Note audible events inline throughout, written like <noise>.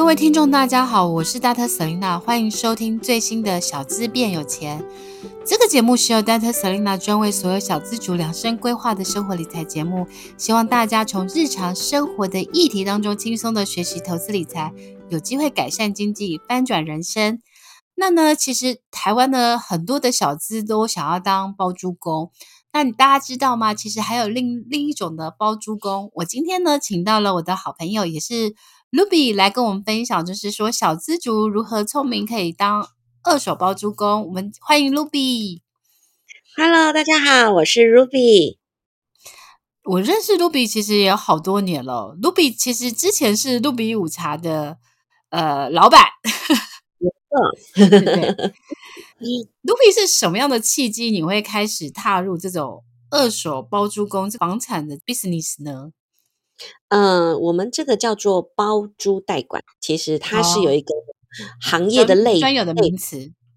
各位听众，大家好，我是 Dr. Selena，欢迎收听最新的小资变有钱。这个节目是由 Dr. Selena 专为所有小资主量身规划的生活理财节目，希望大家从日常生活的议题当中轻松的学习投资理财，有机会改善经济，翻转人生。那呢，其实台湾的很多的小资都想要当包租公。那你大家知道吗？其实还有另另一种的包租公。我今天呢，请到了我的好朋友，也是 Ruby 来跟我们分享，就是说小资族如何聪明可以当二手包租公。我们欢迎 Ruby。Hello，大家好，我是 Ruby。我认识 Ruby 其实也有好多年了。Ruby 其实之前是 Ruby 午茶的呃老板。<laughs> <laughs> 嗯。Ruby 是什么样的契机，你会开始踏入这种二手包租公房产的 business 呢？嗯、呃，我们这个叫做包租代管，其实它是有一个行业的类、哦、专，专有的名词，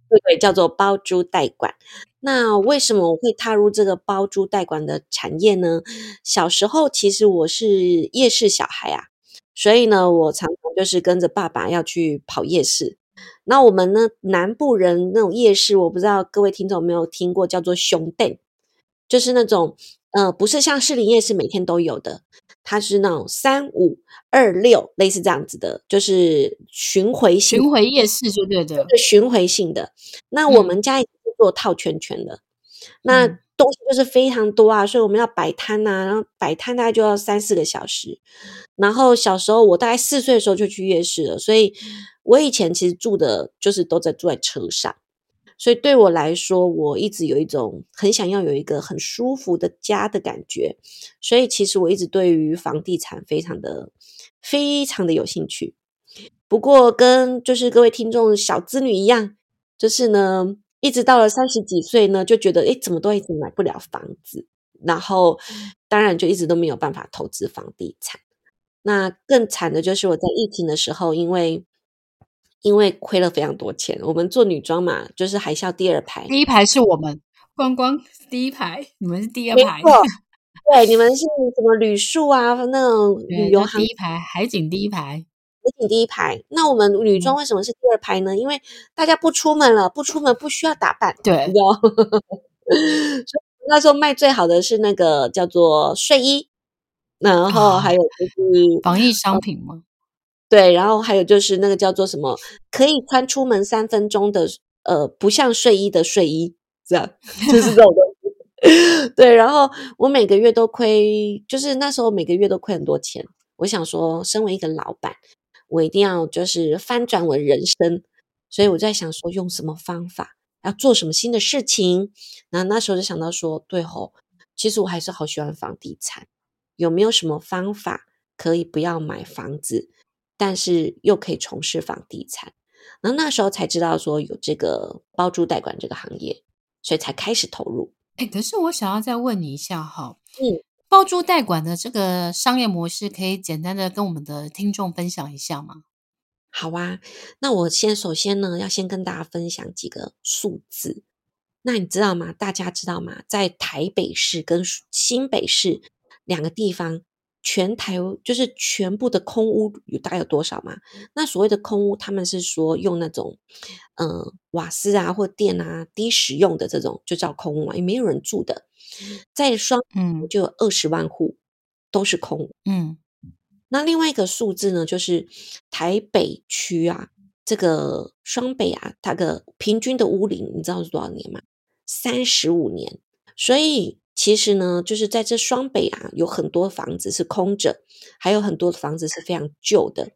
对对，叫做包租代管。那为什么我会踏入这个包租代管的产业呢？小时候其实我是夜市小孩啊，所以呢，我常常就是跟着爸爸要去跑夜市。那我们呢，南部人那种夜市，我不知道各位听众有没有听过，叫做熊店，就是那种呃，不是像士林夜市每天都有的，它是那种三五二六类似这样子的，就是巡回性巡回夜市，就对的，巡回性的。那我们家也是做套圈圈的，嗯、那东西就是非常多啊，所以我们要摆摊呐，然后摆摊大概就要三四个小时。然后小时候我大概四岁的时候就去夜市了，所以。我以前其实住的就是都在住在车上，所以对我来说，我一直有一种很想要有一个很舒服的家的感觉，所以其实我一直对于房地产非常的非常的有兴趣。不过跟就是各位听众小资女一样，就是呢，一直到了三十几岁呢，就觉得诶，怎么都一直买不了房子，然后当然就一直都没有办法投资房地产。那更惨的就是我在疫情的时候，因为因为亏了非常多钱，我们做女装嘛，就是海啸第二排，第一排是我们观光第一排，你们是第二排，<laughs> 对，你们是什么旅宿啊，那种旅游行第一排，海景第一排，海景第一排。那我们女装为什么是第二排呢？嗯、因为大家不出门了，不出门不需要打扮，对，<laughs> 那时候卖最好的是那个叫做睡衣，然后还有就是防疫商品吗？对，然后还有就是那个叫做什么，可以穿出门三分钟的，呃，不像睡衣的睡衣，这样就是这种东西。<laughs> 对，然后我每个月都亏，就是那时候每个月都亏很多钱。我想说，身为一个老板，我一定要就是翻转我人生，所以我在想说，用什么方法，要做什么新的事情。然后那时候就想到说，对吼，其实我还是好喜欢房地产，有没有什么方法可以不要买房子？但是又可以从事房地产，然后那时候才知道说有这个包租代管这个行业，所以才开始投入。哎，可是我想要再问你一下哈，嗯，包租代管的这个商业模式，可以简单的跟我们的听众分享一下吗？好啊，那我先首先呢，要先跟大家分享几个数字。那你知道吗？大家知道吗？在台北市跟新北市两个地方。全台就是全部的空屋有大概有多少嘛？那所谓的空屋，他们是说用那种，嗯、呃，瓦斯啊或电啊低使用的这种就叫空屋嘛，也没有人住的。在双嗯就有二十万户都是空屋。嗯，那另外一个数字呢，就是台北区啊，这个双北啊，它的平均的屋龄你知道是多少年吗？三十五年，所以。其实呢，就是在这双北啊，有很多房子是空着，还有很多房子是非常旧的。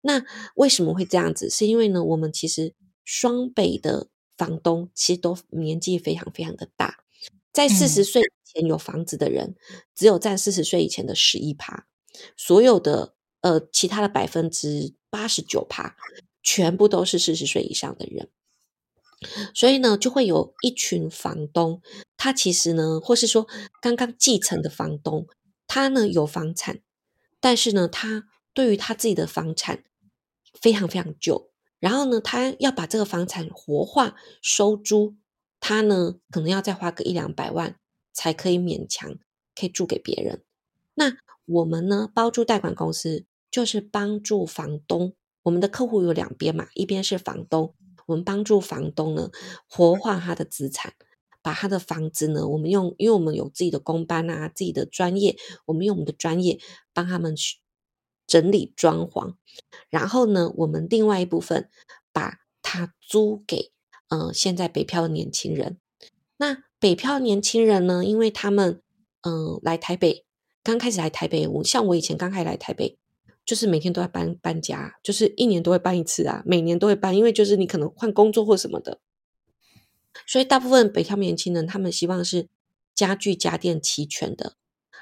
那为什么会这样子？是因为呢，我们其实双北的房东其实都年纪非常非常的大，在四十岁以前有房子的人，嗯、只有占四十岁以前的十一趴，所有的呃其他的百分之八十九趴，全部都是四十岁以上的人。所以呢，就会有一群房东，他其实呢，或是说刚刚继承的房东，他呢有房产，但是呢，他对于他自己的房产非常非常旧，然后呢，他要把这个房产活化收租，他呢可能要再花个一两百万才可以勉强可以租给别人。那我们呢，包租代管公司就是帮助房东。我们的客户有两边嘛，一边是房东，我们帮助房东呢活化他的资产，把他的房子呢，我们用，因为我们有自己的工班啊，自己的专业，我们用我们的专业帮他们去整理装潢，然后呢，我们另外一部分把它租给呃现在北漂的年轻人。那北漂年轻人呢，因为他们嗯、呃、来台北，刚开始来台北，我像我以前刚开始来台北。就是每天都在搬搬家，就是一年都会搬一次啊，每年都会搬，因为就是你可能换工作或什么的，所以大部分北漂年轻人他们希望是家具家电齐全的，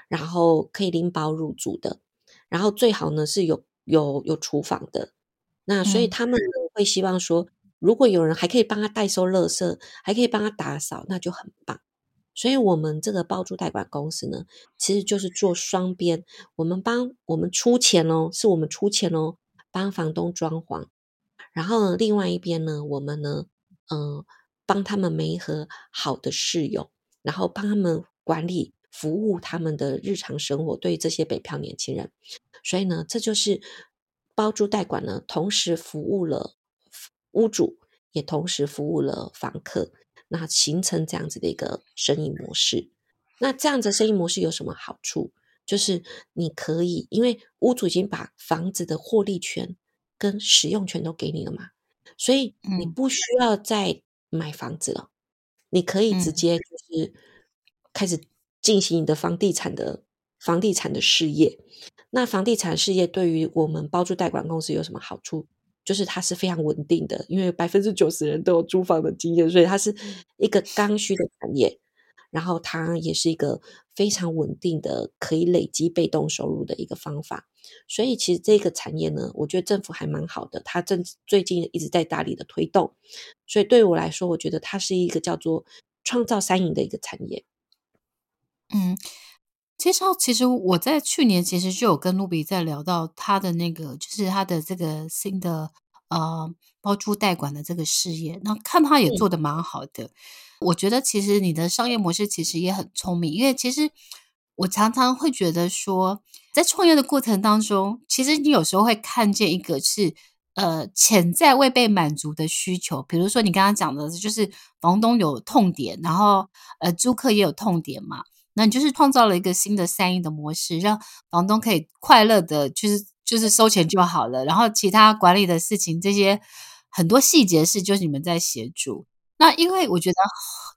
然后可以拎包入住的，然后最好呢是有有有厨房的，那所以他们会希望说，如果有人还可以帮他代收垃圾，还可以帮他打扫，那就很棒。所以，我们这个包租代管公司呢，其实就是做双边。我们帮我们出钱哦，是我们出钱哦，帮房东装潢。然后呢，另外一边呢，我们呢，嗯、呃，帮他们媒合好的室友，然后帮他们管理服务他们的日常生活。对于这些北漂年轻人，所以呢，这就是包租代管呢，同时服务了屋主，也同时服务了房客。那形成这样子的一个生意模式，那这样子生意模式有什么好处？就是你可以，因为屋主已经把房子的获利权跟使用权都给你了嘛，所以你不需要再买房子了，你可以直接就是开始进行你的房地产的房地产的事业。那房地产事业对于我们包租代管公司有什么好处？就是它是非常稳定的，因为百分之九十人都有租房的经验，所以它是一个刚需的产业。然后它也是一个非常稳定的，可以累积被动收入的一个方法。所以其实这个产业呢，我觉得政府还蛮好的，它正最近一直在大力的推动。所以对我来说，我觉得它是一个叫做创造三赢的一个产业。嗯。其实，其实我在去年其实就有跟露比在聊到他的那个，就是他的这个新的呃包租代管的这个事业，那看他也做的蛮好的。嗯。我觉得其实你的商业模式其实也很聪明，因为其实我常常会觉得说，在创业的过程当中，其实你有时候会看见一个是呃潜在未被满足的需求，比如说你刚刚讲的，就是房东有痛点，然后呃租客也有痛点嘛。那你就是创造了一个新的三赢的模式，让房东可以快乐的，就是就是收钱就好了，然后其他管理的事情，这些很多细节事就是你们在协助。那因为我觉得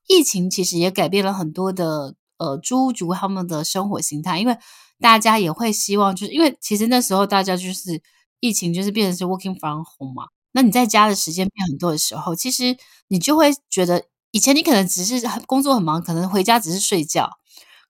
疫情其实也改变了很多的呃租屋族他们的生活形态，因为大家也会希望，就是因为其实那时候大家就是疫情就是变成是 working from home 嘛，那你在家的时间变很多的时候，其实你就会觉得以前你可能只是工作很忙，可能回家只是睡觉。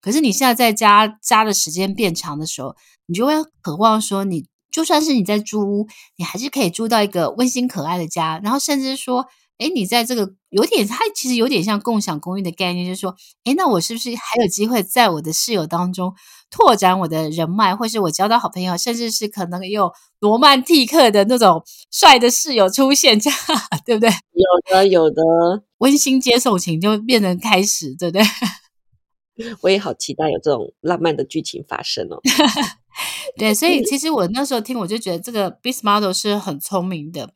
可是你现在在家家的时间变长的时候，你就会渴望说，你就算是你在租屋，你还是可以租到一个温馨可爱的家。然后甚至说，诶，你在这个有点，它其实有点像共享公寓的概念，就是说，诶，那我是不是还有机会在我的室友当中拓展我的人脉，或是我交到好朋友，甚至是可能有罗曼蒂克的那种帅的室友出现，这样 <laughs> 对不对？有的，有的，温馨接送情就变成开始，对不对？我也好期待有这种浪漫的剧情发生哦。<laughs> 对，所以其实我那时候听，我就觉得这个 business model 是很聪明的。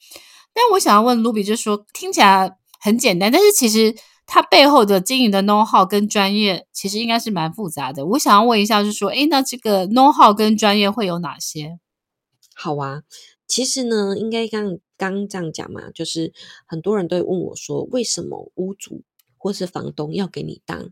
但我想要问 Ruby，就是说听起来很简单，但是其实它背后的经营的 know how 跟专业，其实应该是蛮复杂的。我想要问一下，就是说，哎，那这个 know how 跟专业会有哪些？好啊，其实呢，应该刚刚这样讲嘛，就是很多人都会问我说，为什么屋主或是房东要给你当？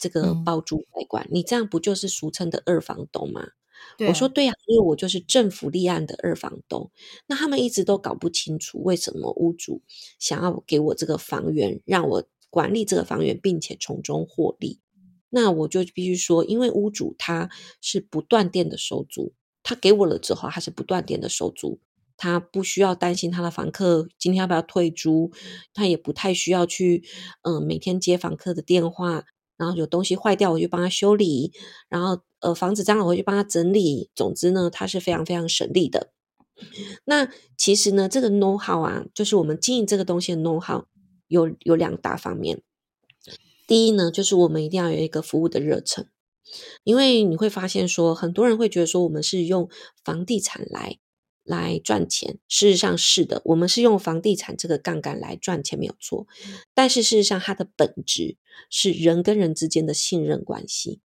这个包租代管，嗯，你这样不就是俗称的二房东吗？啊。我说对呀，因为我就是政府立案的二房东。那他们一直都搞不清楚为什么屋主想要给我这个房源，让我管理这个房源，并且从中获利。那我就必须说，因为屋主他是不断电的收租，他给我了之后，他是不断电的收租，他不需要担心他的房客今天要不要退租，他也不太需要去嗯、呃、每天接房客的电话。然后有东西坏掉，我就帮他修理；然后呃，房子脏了，我就帮他整理。总之呢，他是非常非常省力的。那其实呢，这个 know how 啊，就是我们经营这个东西的 know how 有有两大方面。第一呢，就是我们一定要有一个服务的热忱，因为你会发现说，很多人会觉得说，我们是用房地产来来赚钱。事实上是的，我们是用房地产这个杠杆来赚钱没有错。但是事实上，它的本质是人跟人之间的信任关系。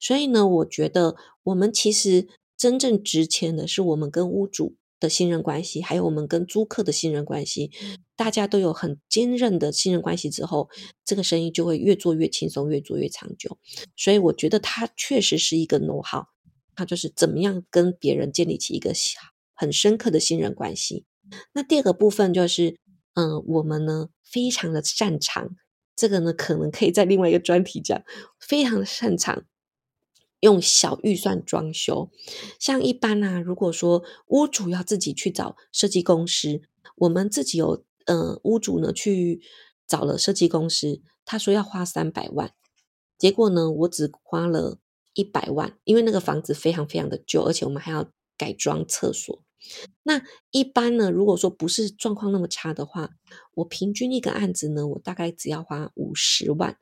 所以呢，我觉得我们其实真正值钱的是我们跟屋主的信任关系，还有我们跟租客的信任关系。大家都有很坚韧的信任关系之后，这个生意就会越做越轻松，越做越长久。所以我觉得它确实是一个 know-how，它就是怎么样跟别人建立起一个很深刻的信任关系。那第二个部分就是，嗯、我们呢非常的擅长，这个呢可能可以在另外一个专题讲，非常的擅长用小预算装修。像一般呢、啊，如果说屋主要自己去找设计公司，我们自己有。呃，屋主呢去找了设计公司，他说要花三百万，结果呢，我只花了一百万，因为那个房子非常非常的旧，而且我们还要改装厕所。那一般呢，如果说不是状况那么差的话，我平均一个案子呢，我大概只要花五十万，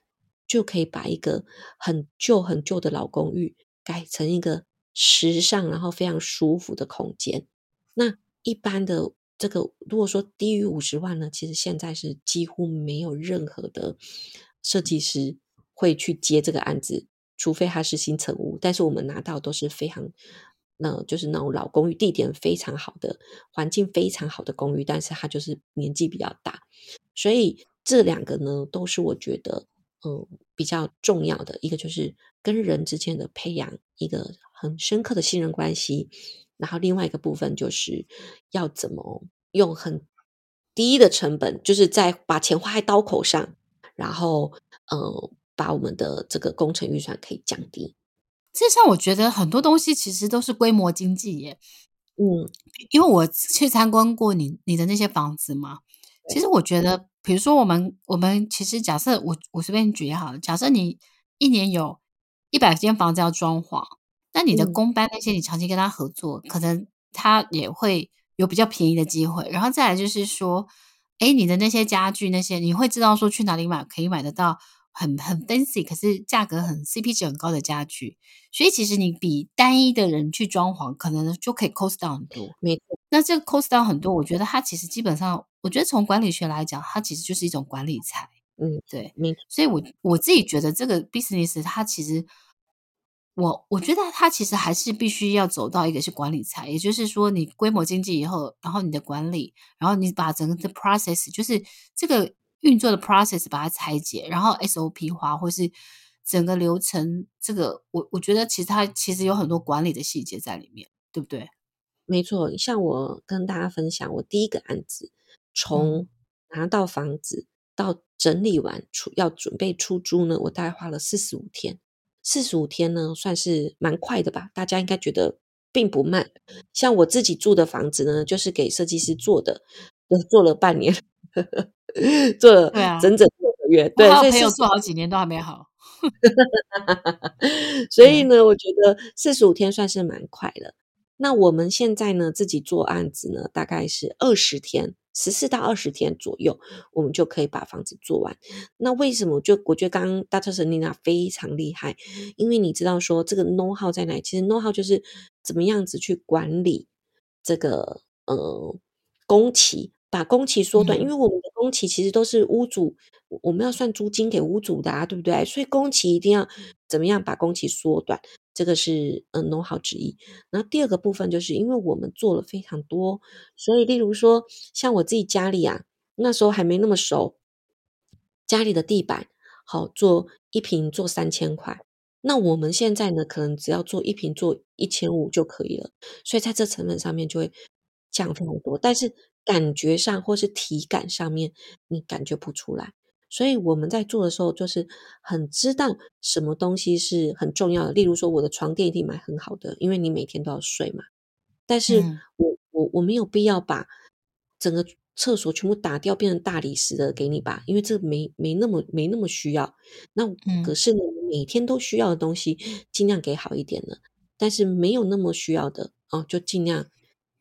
就可以把一个很旧很旧的老公寓改成一个时尚然后非常舒服的空间。那一般的。这个如果说低于五十万呢，其实现在是几乎没有任何的设计师会去接这个案子，除非他是新成屋。但是我们拿到都是非常，那就是那种老公寓，地点非常好的，环境非常好的公寓，但是它就是年纪比较大。所以这两个呢，都是我觉得嗯比较重要的，一个就是跟人之间的培养一个很深刻的信任关系。然后另外一个部分就是要怎么用很低的成本，就是在把钱花在刀口上，然后呃把我们的这个工程预算可以降低。这上我觉得很多东西其实都是规模经济耶。嗯，因为我去参观过你你的那些房子嘛，其实我觉得，比如说我们我们其实假设我我随便举也好，假设你一年有一百间房子要装潢。那你的工班那些，你长期跟他合作，嗯，可能他也会有比较便宜的机会。然后再来就是说，诶，你的那些家具那些，你会知道说去哪里买可以买得到很很 fancy，可是价格很 CP 值很高的家具。所以其实你比单一的人去装潢，可能就可以 cost down 很多。没错。那这个 cost down 很多，我觉得它其实基本上，我觉得从管理学来讲，它其实就是一种管理财。嗯，对。没错。所以我我自己觉得这个 business 它其实。我我觉得它其实还是必须要走到一个是管理财，也就是说你规模经济以后，然后你的管理，然后你把整个的 process，就是这个运作的 process 把它拆解，然后 SOP 化，或是整个流程，这个我我觉得其实它其实有很多管理的细节在里面，对不对？没错，像我跟大家分享，我第一个案子从拿到房子到整理完出要准备出租呢，我大概花了四十五天。四十五天呢，算是蛮快的吧？大家应该觉得并不慢。像我自己住的房子呢，就是给设计师做的，做了半年，<laughs> 做了整整六个月。对啊，对，所以朋友做好几年都还没好。<laughs> 所以呢，我觉得四十五天算是蛮快的。那我们现在呢，自己做案子呢，大概是二十天。十四到二十天左右，我们就可以把房子做完。那为什么？就我觉得刚刚 Dr. Selena 非常厉害，因为你知道说这个 know how 在哪里？其实 know how 就是怎么样子去管理这个呃工期，把工期缩短。因为我们的工期其实都是屋主，我们要算租金给屋主的啊，对不对？所以工期一定要怎么样把工期缩短。这个是嗯 know how 之一，然后第二个部分就是因为我们做了非常多，所以例如说像我自己家里啊，那时候还没那么熟，家里的地板好做一平做三千块，那我们现在呢可能只要做一平做一千五就可以了，所以在这成本上面就会降非常多，但是感觉上或是体感上面你感觉不出来。所以我们在做的时候，就是很知道什么东西是很重要的。例如说，我的床垫一定买很好的，因为你每天都要睡嘛。但是我我我没有必要把整个厕所全部打掉，变成大理石的给你吧，因为这没没那么没那么需要。那可是呢，每天都需要的东西，尽量给好一点的。但是没有那么需要的哦，就尽量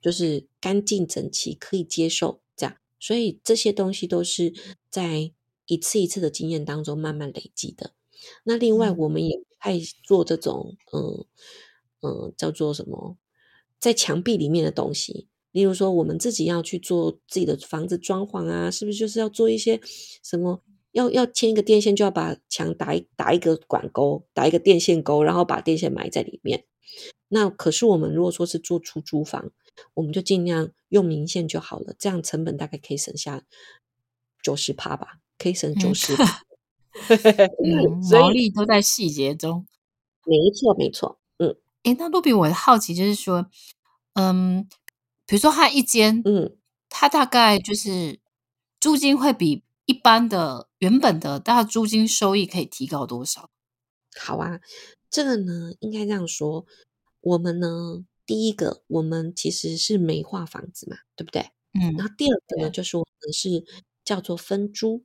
就是干净整齐，可以接受这样。所以这些东西都是在。一次一次的经验当中慢慢累积的。那另外，我们也爱做这种，嗯嗯，叫做什么，在墙壁里面的东西。例如说，我们自己要去做自己的房子装潢啊，是不是就是要做一些什么？要要牵一个电线，就要把墙打一打一个管沟，打一个电线沟，然后把电线埋在里面。那可是我们如果说是做出租房，我们就尽量用明线就好了，这样成本大概可以省下九十趴吧，可以省九十趴。<laughs> 嗯，毛利都在细节中。没错，没错。嗯，诶，那露比，我的好奇就是说，嗯，比如说他一间，嗯，他大概就是租金会比一般的原本的大租金收益可以提高多少？好啊，这个呢，应该这样说，我们呢，第一个，我们其实是没画房子嘛，对不对？嗯，然后第二个呢，就是我们是叫做分租。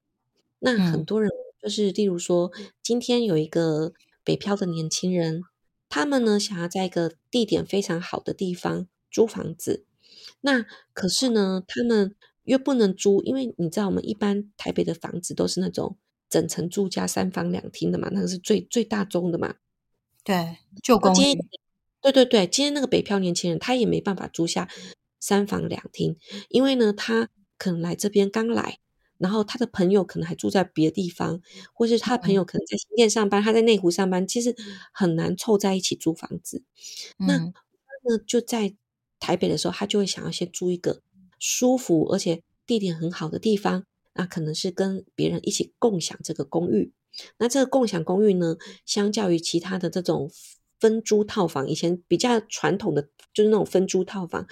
那很多人就是，例如说，今天有一个北漂的年轻人，他们呢想要在一个地点非常好的地方租房子，那可是呢，他们又不能租，因为你知道，我们一般台北的房子都是那种整层住家三房两厅的嘛，那个是最最大宗的嘛。对，旧公寓。对对对，今天那个北漂年轻人，他也没办法租下三房两厅，因为呢，他可能来这边刚来。然后他的朋友可能还住在别的地方，或是他的朋友可能在新店上班，他在内湖上班，其实很难凑在一起租房子。嗯、那那就在台北的时候，他就会想要先租一个舒服而且地点很好的地方，那可能是跟别人一起共享这个公寓。那这个共享公寓呢，相较于其他的这种分租套房，以前比较传统的就是那种分租套房，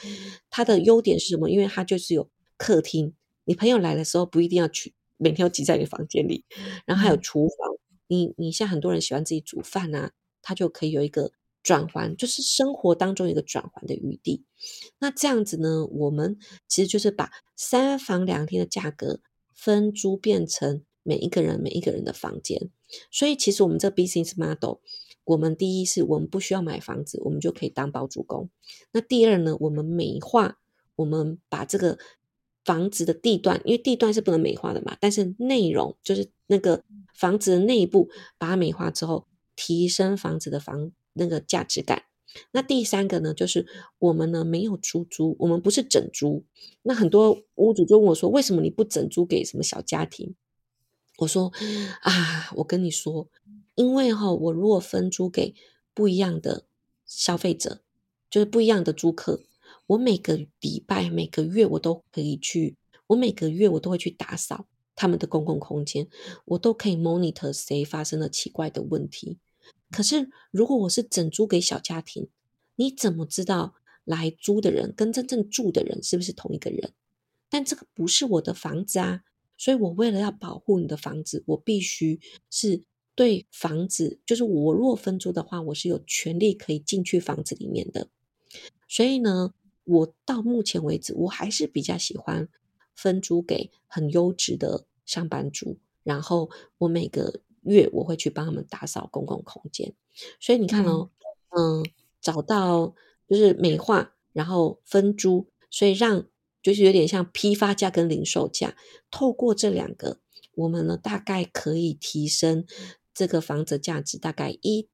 它的优点是什么？因为它就是有客厅。你朋友来的时候不一定要去，每天要挤在你房间里，然后还有厨房。嗯、你你像很多人喜欢自己煮饭啊，他就可以有一个转换，就是生活当中一个转换的余地。那这样子呢，我们其实就是把三房两厅的价格分租变成每一个人每一个人的房间。所以其实我们这 business model，我们第一是我们不需要买房子，我们就可以当包租公。那第二呢，我们美化，我们把这个。房子的地段，因为地段是不能美化的嘛，但是内容就是那个房子的内部，把它美化之后，提升房子的房那个价值感。那第三个呢，就是我们呢没有出租，我们不是整租。那很多屋主就问我说，为什么你不整租给什么小家庭？我说啊，我跟你说，因为哈，我如果分租给不一样的消费者，就是不一样的租客。我每个礼拜、每个月，我都可以去。我每个月我都会去打扫他们的公共空间，我都可以 monitor 谁发生了奇怪的问题。可是，如果我是整租给小家庭，你怎么知道来租的人跟真正住的人是不是同一个人？但这个不是我的房子啊，所以我为了要保护你的房子，我必须是对房子，就是我若分租的话，我是有权利可以进去房子里面的。所以呢。我到目前为止，我还是比较喜欢分租给很优质的上班族，然后我每个月我会去帮他们打扫公共空间。所以你看哦，嗯，嗯，找到就是美化，然后分租，所以让就是有点像批发价跟零售价，透过这两个，我们呢大概可以提升这个房子价值大概一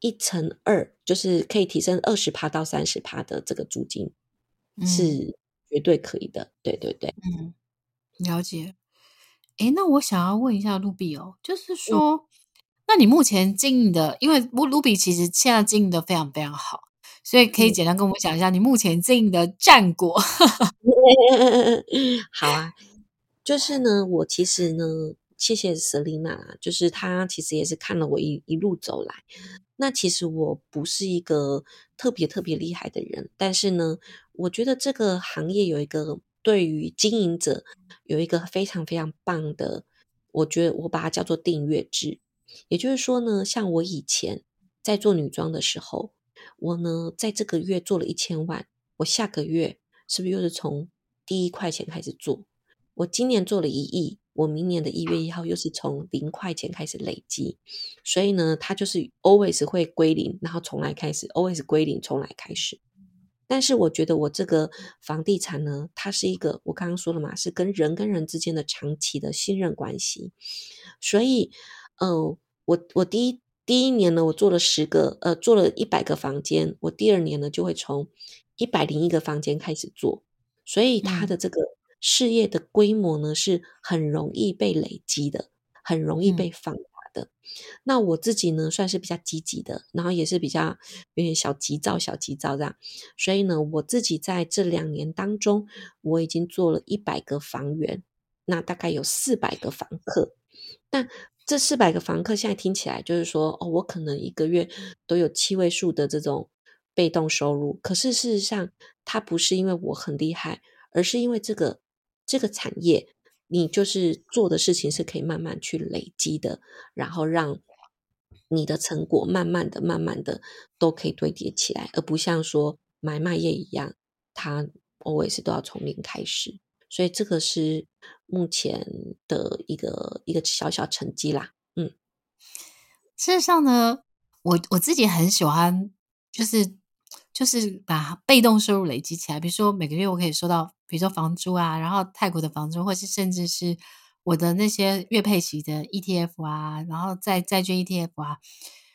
一乘二，就是可以提升二十趴到三十趴的这个租金。是绝对可以的，嗯、对对对，嗯，了解。哎，那我想要问一下卢比哦，就是说，嗯、那你目前经营的，因为卢比其实现在经营的非常非常好，所以可以简单跟我们讲一下你目前经营的战果。<laughs> 好啊，就是呢，我其实呢，谢谢 Selina，就是她其实也是看了我一一路走来。那其实我不是一个特别特别厉害的人，但是呢，我觉得这个行业有一个对于经营者有一个非常非常棒的，我觉得我把它叫做订阅制。也就是说呢，像我以前在做女装的时候，我呢在这个月做了一千万，我下个月是不是又是从第一块钱开始做？我今年做了一亿。我明年的一月一号又是从零块钱开始累积，所以呢，它就是 always 会归零，然后从来开始，always 归零，从来开始。但是我觉得我这个房地产呢，它是一个我刚刚说了嘛，是跟人跟人之间的长期的信任关系。所以，呃，我我第一第一年呢，我做了十个，呃，做了一百个房间，我第二年呢就会从一百零一个房间开始做。所以它的这个事业的规模呢，是很容易被累积的，很容易被放大的。嗯、那我自己呢，算是比较积极的，然后也是比较有点小急躁、小急躁这样。所以呢，我自己在这两年当中，我已经做了一百个房源，那大概有四百个房客。但这四百个房客现在听起来就是说，哦，我可能一个月都有七位数的这种被动收入。可是事实上，它不是因为我很厉害，而是因为这个这个产业，你就是做的事情是可以慢慢去累积的，然后让你的成果慢慢的、慢慢的都可以堆叠起来，而不像说买卖业一样，它 always 都要从零开始。所以这个是目前的一个一个小小成绩啦，嗯。事实上呢，我我自己很喜欢，就是就是把被动收入累积起来。比如说每个月我可以收到，比如说房租啊，然后泰国的房租，或是甚至是我的那些月配息的 ETF 啊，然后债债券 ETF 啊。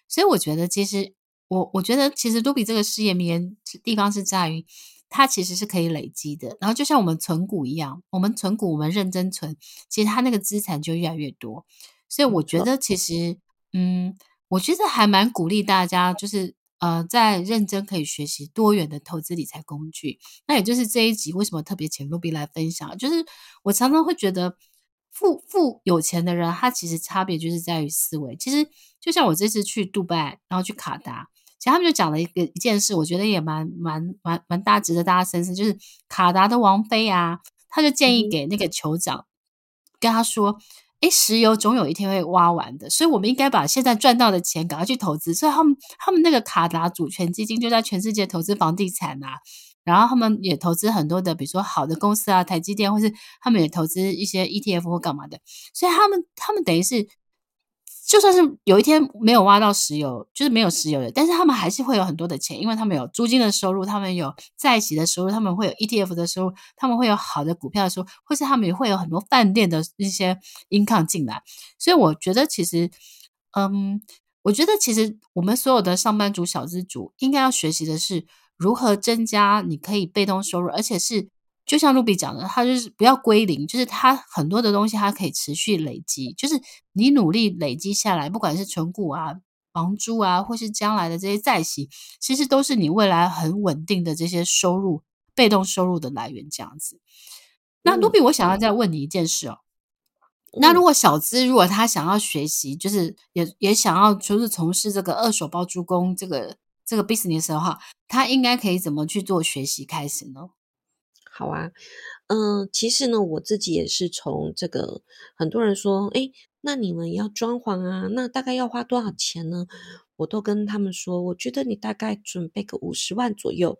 所以我觉得，其实我我觉得，其实 Ruby 这个事业迷人地方是在于。它其实是可以累积的，然后就像我们存股一样，我们存股，我们认真存，其实它那个资产就越来越多。所以我觉得，其实，嗯，我觉得还蛮鼓励大家，就是呃，在认真可以学习多元的投资理财工具。那也就是这一集为什么特别请 Ruby 来分享，就是我常常会觉得，富富有钱的人，他其实差别就是在于思维。其实就像我这次去杜拜，然后去卡达。其实他们就讲了一个一件事，我觉得也蛮蛮蛮蛮大，值得大家深思。就是卡达的王妃啊，他就建议给那个酋长，跟他说：“哎，石油总有一天会挖完的，所以我们应该把现在赚到的钱赶快去投资。”所以他们他们那个卡达主权基金就在全世界投资房地产啊，然后他们也投资很多的，比如说好的公司啊，台积电，或是他们也投资一些 ETF 或干嘛的。所以他们他们等于是。就算是有一天没有挖到石油，就是没有石油的，但是他们还是会有很多的钱，因为他们有租金的收入，他们有债息的收入，他们会有 ETF 的收入，他们会有好的股票的收入，或是他们也会有很多饭店的一些 income 进来。所以我觉得其实，嗯，我觉得其实我们所有的上班族、小资族应该要学习的是如何增加你可以被动收入，而且是。就像 Ruby 讲的，它就是不要归零，就是它很多的东西它可以持续累积，就是你努力累积下来，不管是存股啊、房租啊，或是将来的这些债息，其实都是你未来很稳定的这些收入、被动收入的来源。这样子。那 Ruby，我想要再问你一件事哦。嗯、那如果小资如果他想要学习，就是也也想要就是从事这个二手包租公这个这个 business 的话，他应该可以怎么去做学习开始呢？好啊，嗯、呃，其实呢，我自己也是从这个很多人说，诶，那你们要装潢啊，那大概要花多少钱呢？我都跟他们说，我觉得你大概准备个五十万左右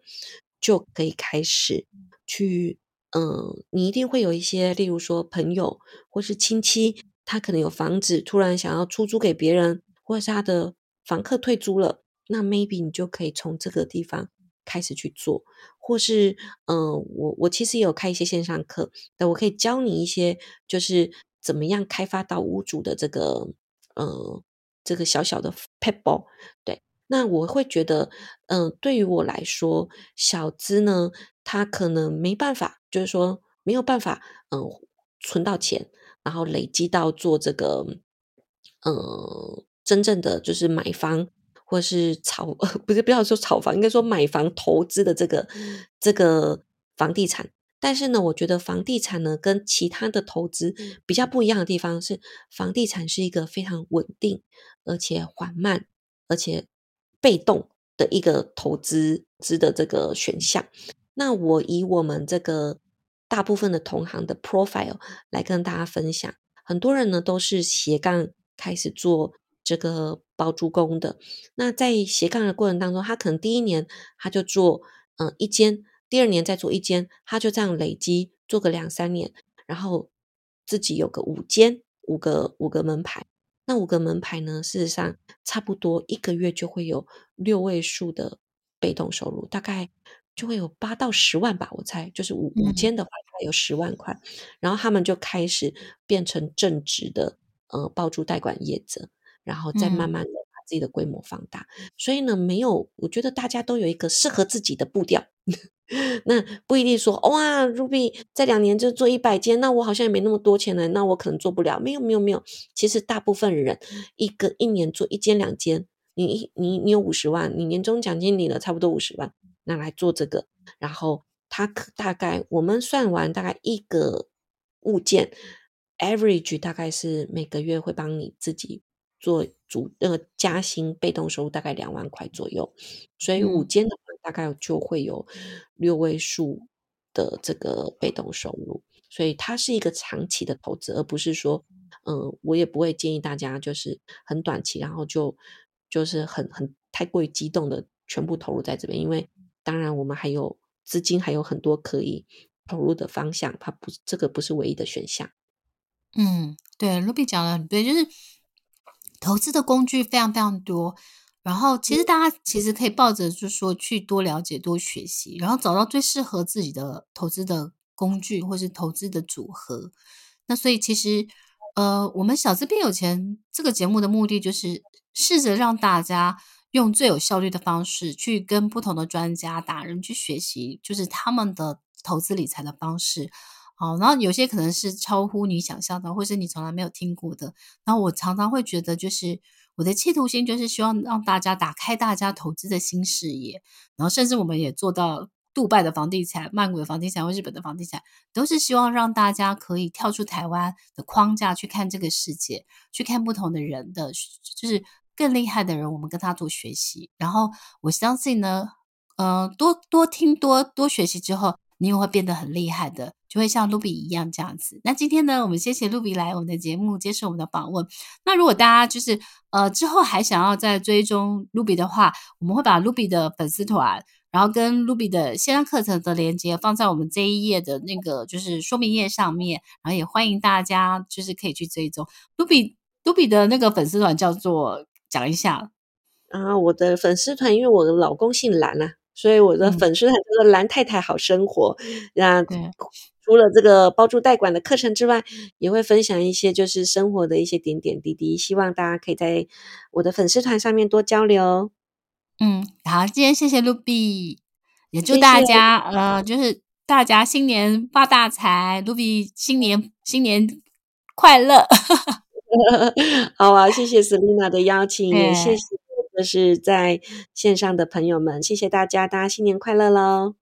就可以开始去，嗯、呃，你一定会有一些，例如说朋友或是亲戚，他可能有房子，突然想要出租给别人，或者是他的房客退租了，那 maybe 你就可以从这个地方。开始去做，或是嗯、我我其实也有开一些线上课，但我可以教你一些，就是怎么样开发到屋主的这个呃这个小小的 people。对，那我会觉得，嗯、对于我来说，小资呢，他可能没办法，就是说没有办法，嗯、存到钱，然后累积到做这个，嗯、真正的就是买房。或是炒，<laughs> 不是不要说炒房，应该说买房投资的这个这个房地产。但是呢，我觉得房地产呢跟其他的投资比较不一样的地方是，房地产是一个非常稳定而且缓慢而且被动的一个投资资的这个选项。那我以我们这个大部分的同行的 profile 来跟大家分享，很多人呢都是斜杠开始做。这个包租公的，那在斜杠的过程当中，他可能第一年他就做嗯一间，第二年再做一间，他就这样累积做个两三年，然后自己有个五间，五个五个门牌，那五个门牌呢，事实上差不多一个月就会有六位数的被动收入，大概就会有八到十万吧，我猜，就是五五间的话，大概有十万块，然后他们就开始变成正职的呃包租代管业者。然后再慢慢的把自己的规模放大。所以呢，没有，我觉得大家都有一个适合自己的步调。<laughs> 那不一定说哇，Ruby 在两年就做一百间，那我好像也没那么多钱了，那我可能做不了。没有，没有，没有。其实大部分人一个一年做一间两间，你你你有五十万，你年终奖金领了差不多五十万，那来做这个，然后他可大概我们算完大概一个物件，average 大概是每个月会帮你自己做主那个加薪被动收入大概两万块左右，所以五间的话大概就会有六位数的这个被动收入，所以它是一个长期的投资，而不是说，嗯，我也不会建议大家就是很短期，然后就就是很很太过于激动的全部投入在这边，因为当然我们还有资金还有很多可以投入的方向，它不这个不是唯一的选项。嗯，对，Ruby 讲的很对，就是。投资的工具非常非常多，然后其实大家其实可以抱着就是说去多了解、多学习，然后找到最适合自己的投资的工具或是投资的组合。那所以其实呃，我们小资变有钱这个节目的目的就是试着让大家用最有效率的方式去跟不同的专家达人去学习，就是他们的投资理财的方式。好，然后有些可能是超乎你想象的，或是你从来没有听过的。然后我常常会觉得，就是我的企图心就是希望让大家打开大家投资的新视野。然后甚至我们也做到杜拜的房地产、曼谷的房地产或日本的房地产，都是希望让大家可以跳出台湾的框架去看这个世界，去看不同的人的，就是更厉害的人，我们跟他做学习。然后我相信呢，呃，多多听多多学习之后。你也会变得很厉害的，就会像露比一样这样子。那今天呢，我们谢谢露比来我们的节目接受我们的访问。那如果大家就是呃之后还想要再追踪露比的话，我们会把露比的粉丝团，然后跟露比的线上课程的连接放在我们这一页的那个就是说明页上面，然后也欢迎大家就是可以去追踪露比露比的那个粉丝团叫做讲一下啊，我的粉丝团因为我的老公姓蓝啊。所以我的粉丝很多的蓝太太好生活，那、嗯、除了这个包住代管的课程之外，也会分享一些就是生活的一些点点滴滴，希望大家可以在我的粉丝团上面多交流。嗯，好，今天谢谢 Ruby，也祝大家呃，就是大家新年发大财，Ruby 新年新年快乐。<laughs> 好啊，谢谢 Selina 的邀请，也谢谢。就是在线上的朋友们，谢谢大家，大家新年快乐喽！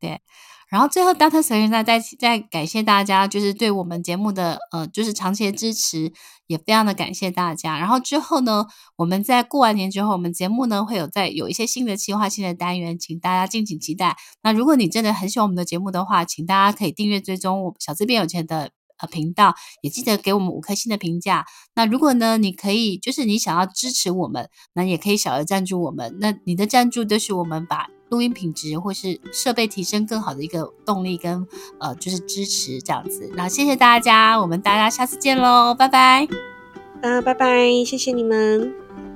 对，然后最后，Dr. Selena 再再感谢大家，就是对我们节目的呃，就是长期的支持，也非常的感谢大家。然后之后呢，我们在过完年之后，我们节目呢会有在有一些新的计划、新的单元，请大家敬请期待。那如果你真的很喜欢我们的节目的话，请大家可以订阅追踪我小资变有钱的。呃，频道也记得给我们五颗星的评价。那如果呢，你可以就是你想要支持我们，那也可以小额赞助我们。那你的赞助都是我们把录音品质或是设备提升更好的一个动力跟呃，就是支持这样子。那谢谢大家，我们大家下次见喽，拜拜。啊，拜拜，谢谢你们。